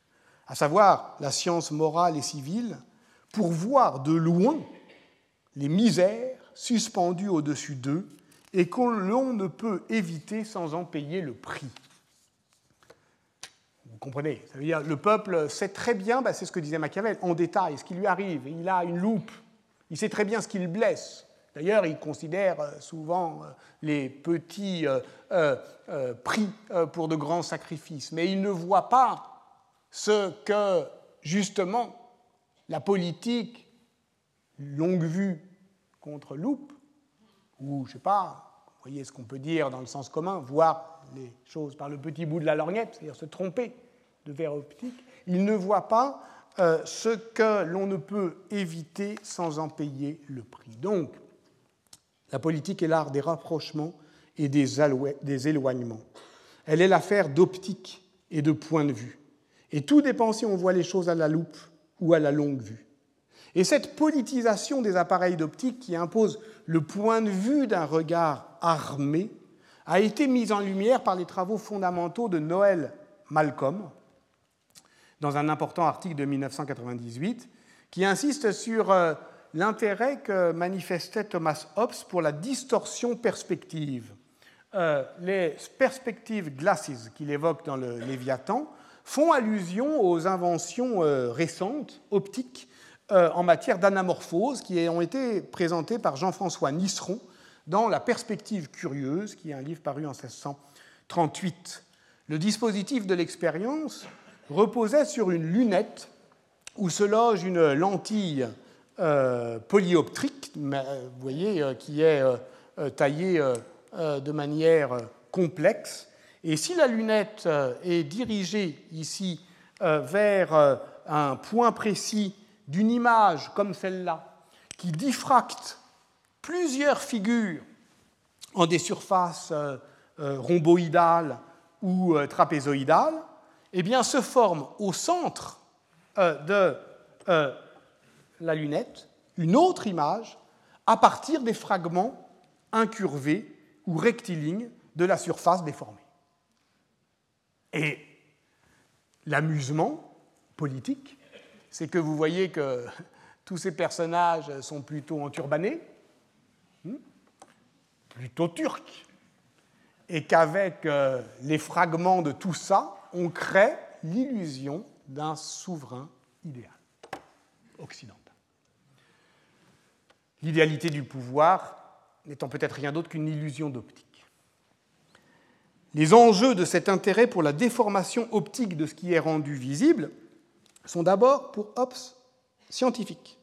Speaker 2: à savoir la science morale et civile, pour voir de loin les misères suspendues au-dessus d'eux et que l'on ne peut éviter sans en payer le prix. Comprenez Ça veut dire le peuple sait très bien, bah, c'est ce que disait Machiavel, en détail, ce qui lui arrive. Il a une loupe, il sait très bien ce qu'il blesse. D'ailleurs, il considère euh, souvent euh, les petits euh, prix pour de grands sacrifices, mais il ne voit pas ce que, justement, la politique longue vue contre loupe, ou je ne sais pas, vous voyez ce qu'on peut dire dans le sens commun, voir les choses par le petit bout de la lorgnette, c'est-à-dire se tromper de verre optique, il ne voit pas euh, ce que l'on ne peut éviter sans en payer le prix. Donc, la politique est l'art des rapprochements et des, éloignements. Elle est l'affaire d'optique et de point de vue. Et tout dépend si on voit les choses à la loupe ou à la longue vue. Et cette politisation des appareils d'optique qui impose le point de vue d'un regard armé a été mise en lumière par les travaux fondamentaux de Noël Malcolm dans un important article de 1998 qui insiste sur euh, l'intérêt que manifestait Thomas Hobbes pour la distorsion perspective. Euh, les perspectives glasses qu'il évoque dans le Léviathan font allusion aux inventions euh, récentes, optiques, en matière d'anamorphose qui ont été présentées par Jean-François Nisseron dans La perspective curieuse, qui est un livre paru en 1638. Le dispositif de l'expérience reposait sur une lunette où se loge une lentille euh, polyoptrique, vous voyez, qui est taillée de manière complexe. Et si la lunette euh, est dirigée ici euh, vers euh, un point précis d'une image comme celle-là, qui diffracte plusieurs figures en des surfaces rhomboïdales ou trapézoïdales, eh bien, se forme au centre de la lunette une autre image à partir des fragments incurvés ou rectilignes de la surface déformée. Et l'amusement politique, c'est que vous voyez que tous ces personnages sont plutôt enturbanés, hmm, plutôt turcs, et qu'avec euh, les fragments de tout ça, on crée l'illusion d'un souverain idéal occidental. L'idéalité du pouvoir n'étant peut-être rien d'autre qu'une illusion d'optique. Les enjeux de cet intérêt pour la déformation optique de ce qui est rendu visible sont d'abord, pour Hobbes, scientifiques.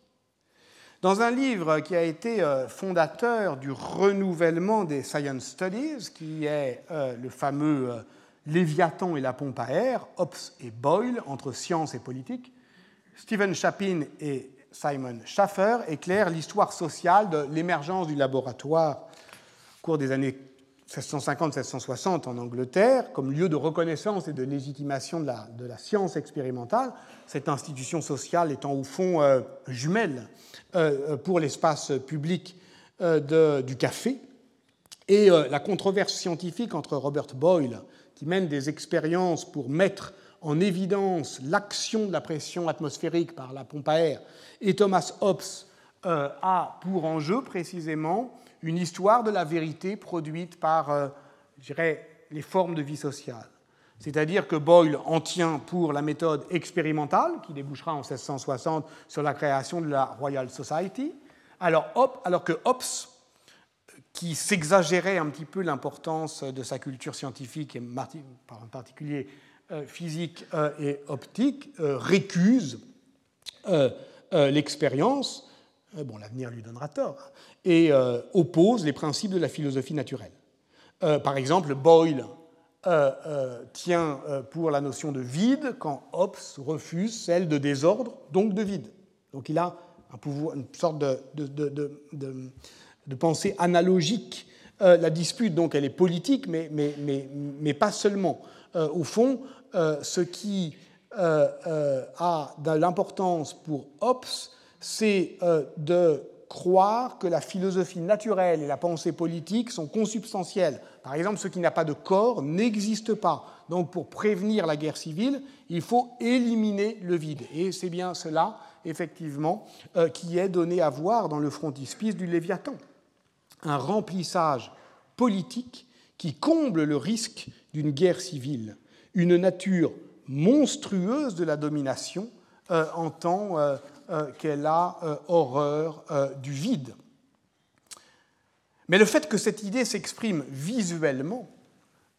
Speaker 2: Dans un livre qui a été euh, fondateur du renouvellement des Science Studies, qui est euh, le fameux euh, Léviathan et la pompe à air, Hobbes et Boyle, entre science et politique, Stephen Chapin et Simon Schaffer éclairent l'histoire sociale de l'émergence du laboratoire au cours des années 1650-1660 en Angleterre, comme lieu de reconnaissance et de légitimation de la, science expérimentale, cette institution sociale étant au fond euh, jumelle euh, pour l'espace public euh, du café, et la controverse scientifique entre Robert Boyle, qui mène des expériences pour mettre en évidence l'action de la pression atmosphérique par la pompe à air, et Thomas Hobbes a pour enjeu précisément une histoire de la vérité produite par, euh, je dirais, les formes de vie sociale. C'est-à-dire que Boyle en tient pour la méthode expérimentale, qui débouchera en 1660 sur la création de la Royal Society, alors, alors que Hobbes, qui s'exagérait un petit peu l'importance de sa culture scientifique, et en particulier euh, physique euh, et optique, récuse l'expérience bon, l'avenir lui donnera tort, et oppose les principes de la philosophie naturelle. par exemple, Boyle tient pour la notion de vide quand Hobbes refuse celle de désordre, donc de vide. Donc il a une sorte de pensée analogique. la dispute, donc, elle est politique, mais, mais, mais, mais pas seulement. au fond, ce qui euh, euh, a de l'importance pour Hobbes, c'est euh, de croire que la philosophie naturelle et la pensée politique sont consubstantielles. Par exemple, ce qui n'a pas de corps n'existe pas. Donc pour prévenir la guerre civile, il faut éliminer le vide. Et c'est bien cela, effectivement, qui est donné à voir dans le frontispice du Léviathan. Un remplissage politique qui comble le risque d'une guerre civile, une nature monstrueuse de la domination euh, en tant euh, euh, qu'elle a horreur du vide. Mais le fait que cette idée s'exprime visuellement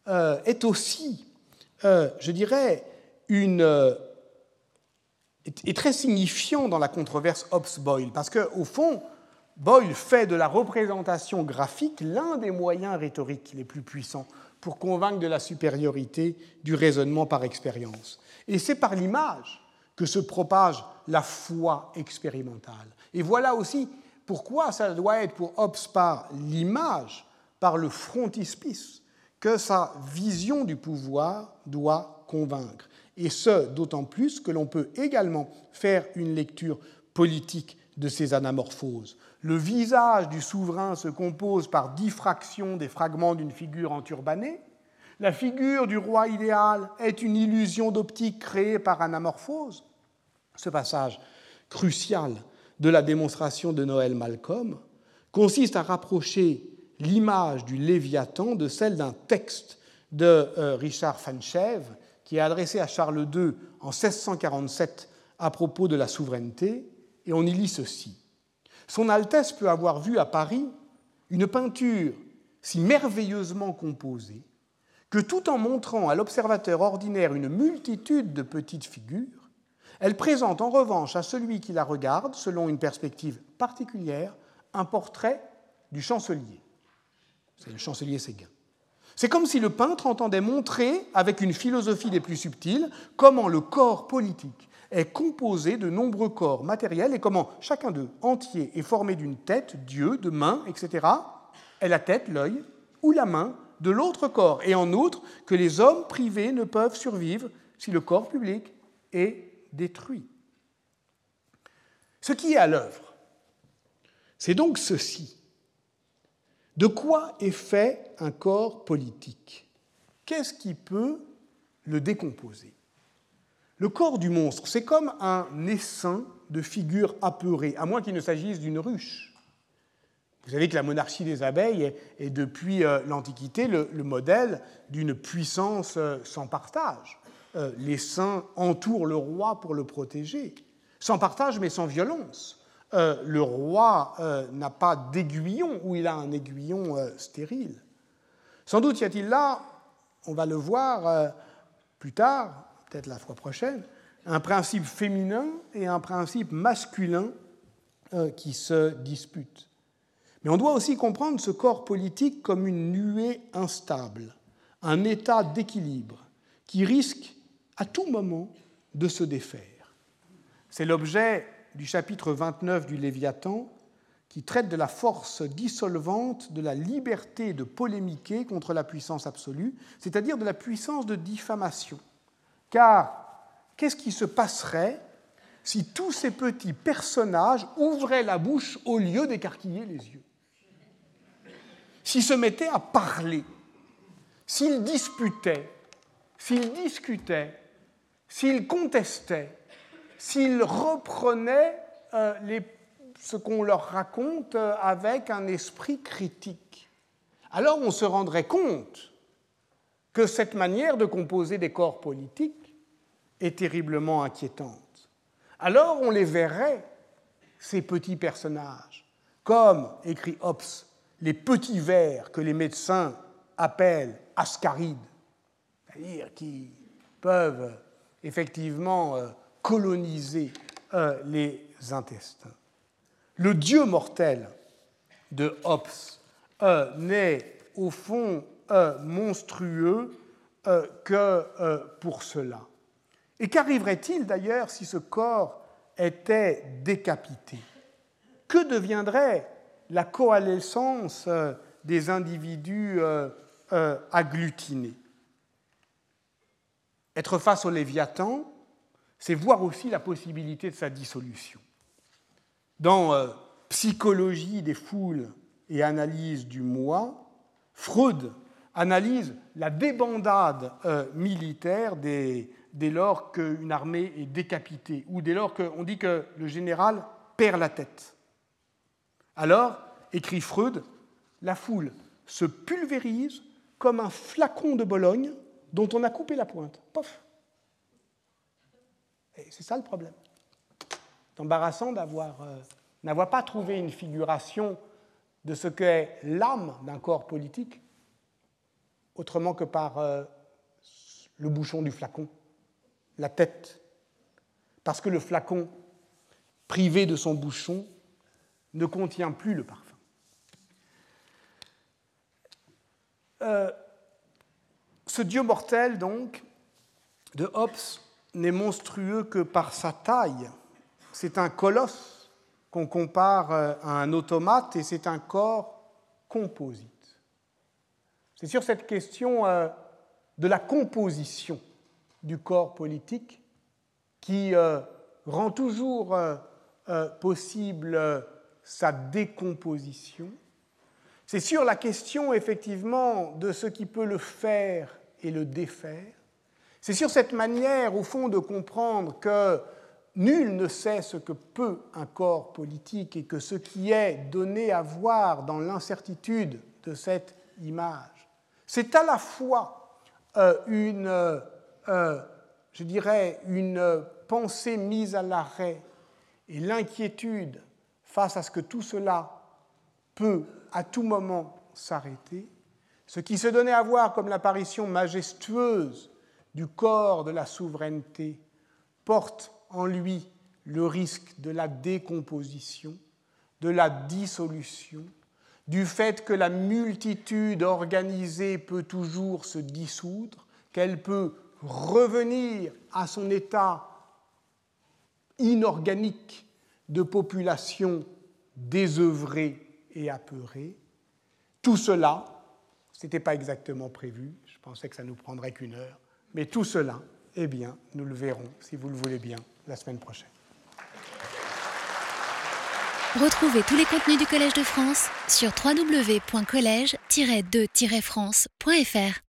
Speaker 2: est aussi, je dirais, une, est très signifiant dans la controverse Hobbes-Boyle, parce qu'au fond, Boyle fait de la représentation graphique l'un des moyens rhétoriques les plus puissants pour convaincre de la supériorité du raisonnement par expérience. Et c'est par l'image que se propage la foi expérimentale. Et voilà aussi pourquoi ça doit être pour Hobbes par l'image, par le frontispice, que sa vision du pouvoir doit convaincre. Et ce, d'autant plus que l'on peut également faire une lecture politique de ces anamorphoses. Le visage du souverain se compose par diffraction des fragments d'une figure enturbanée. La figure du roi idéal est une illusion d'optique créée par anamorphose. Ce passage crucial de la démonstration de Noël Malcolm consiste à rapprocher l'image du Léviathan de celle d'un texte de euh, Richard Fanchev qui est adressé à Charles II en 1647 à propos de la souveraineté, et on y lit ceci. Son Altesse peut avoir vu à Paris une peinture si merveilleusement composée que tout en montrant à l'observateur ordinaire une multitude de petites figures, elle présente en revanche à celui qui la regarde, selon une perspective particulière, un portrait du chancelier. C'est le chancelier Séguin. C'est comme si le peintre entendait montrer, avec une philosophie des plus subtiles, comment le corps politique est composé de nombreux corps matériels et comment chacun d'eux, entier, est formé d'une tête, Dieu, de mains, etc., est la tête, l'œil, ou la main de l'autre corps, et en outre que les hommes privés ne peuvent survivre si le corps public est détruit. Ce qui est à l'œuvre, c'est donc ceci. De quoi est fait un corps politique? Qu'est-ce qui peut le décomposer? Le corps du monstre, c'est comme un essaim de figures apeurées, à moins qu'il ne s'agisse d'une ruche. Vous savez que la monarchie des abeilles est, depuis euh, l'Antiquité le, modèle d'une puissance euh, sans partage. Euh, les saints entourent le roi pour le protéger, sans partage mais sans violence. le roi n'a pas d'aiguillon ou il a un aiguillon stérile. Sans doute y a-t-il là, on va le voir plus tard, peut-être la fois prochaine, un principe féminin et un principe masculin euh, qui se disputent. Mais on doit aussi comprendre ce corps politique comme une nuée instable, un état d'équilibre qui risque à tout moment de se défaire. C'est l'objet du chapitre 29 du Léviathan qui traite de la force dissolvante de la liberté de polémiquer contre la puissance absolue, c'est-à-dire de la puissance de diffamation car qu'est-ce qui se passerait si tous ces petits personnages ouvraient la bouche au lieu d'écarquiller les yeux? S'ils se mettaient à parler, s'ils disputaient, s'ils discutaient, s'ils contestaient, s'ils reprenaient euh, ce qu'on leur raconte euh, avec un esprit critique, alors on se rendrait compte que cette manière de composer des corps politiques est terriblement inquiétante. Alors on les verrait, ces petits personnages, comme, écrit Hobbes, les petits vers que les médecins appellent ascarides, c'est-à-dire qui peuvent effectivement euh, coloniser euh, les intestins. le Dieu mortel de Hobbes euh, n'est au fond monstrueux que pour cela. Et qu'arriverait-il d'ailleurs si ce corps était décapité? Que deviendrait la coalescence des individus agglutinés? Être face au Léviathan, c'est voir aussi la possibilité de sa dissolution. Dans euh, Psychologie des foules et analyse du moi, Freud analyse la débandade euh, militaire dès, lors qu'une armée est décapitée ou dès lors qu'on dit que le général perd la tête. Alors, écrit Freud, la foule se pulvérise comme un flacon de Bologne dont on a coupé la pointe. Pof c'est ça le problème. C'est embarrassant d'avoir euh, n'avoir pas trouvé une figuration de ce qu'est l'âme d'un corps politique autrement que par euh, le bouchon du flacon, la tête. Parce que le flacon, privé de son bouchon, ne contient plus le parfum. Euh, ce Dieu mortel, donc, de Hobbes, n'est monstrueux que par sa taille. C'est un colosse qu'on compare euh, à un automate et c'est un corps composite. C'est sur cette question euh, de la composition du corps politique qui euh, rend toujours possible sa décomposition. C'est sur la question effectivement de ce qui peut le faire et le défaire c'est sur cette manière, au fond, de comprendre que nul ne sait ce que peut un corps politique et que ce qui est donné à voir dans l'incertitude de cette image, c'est à la fois euh, une, euh, je dirais, une pensée mise à l'arrêt et l'inquiétude face à ce que tout cela peut à tout moment s'arrêter, ce qui se donnait à voir comme l'apparition majestueuse du corps de la souveraineté porte en lui le risque de la décomposition, de la dissolution, du fait que la multitude organisée peut toujours se dissoudre, qu'elle peut revenir à son état inorganique de population désœuvrée et apeurée. Tout cela, ce n'était pas exactement prévu, je pensais que ça nous prendrait qu'une heure, mais tout cela, eh bien, nous le verrons, si vous le voulez bien, la semaine prochaine.
Speaker 1: Retrouvez tous les contenus du Collège de France sur www.colège-2-france.fr.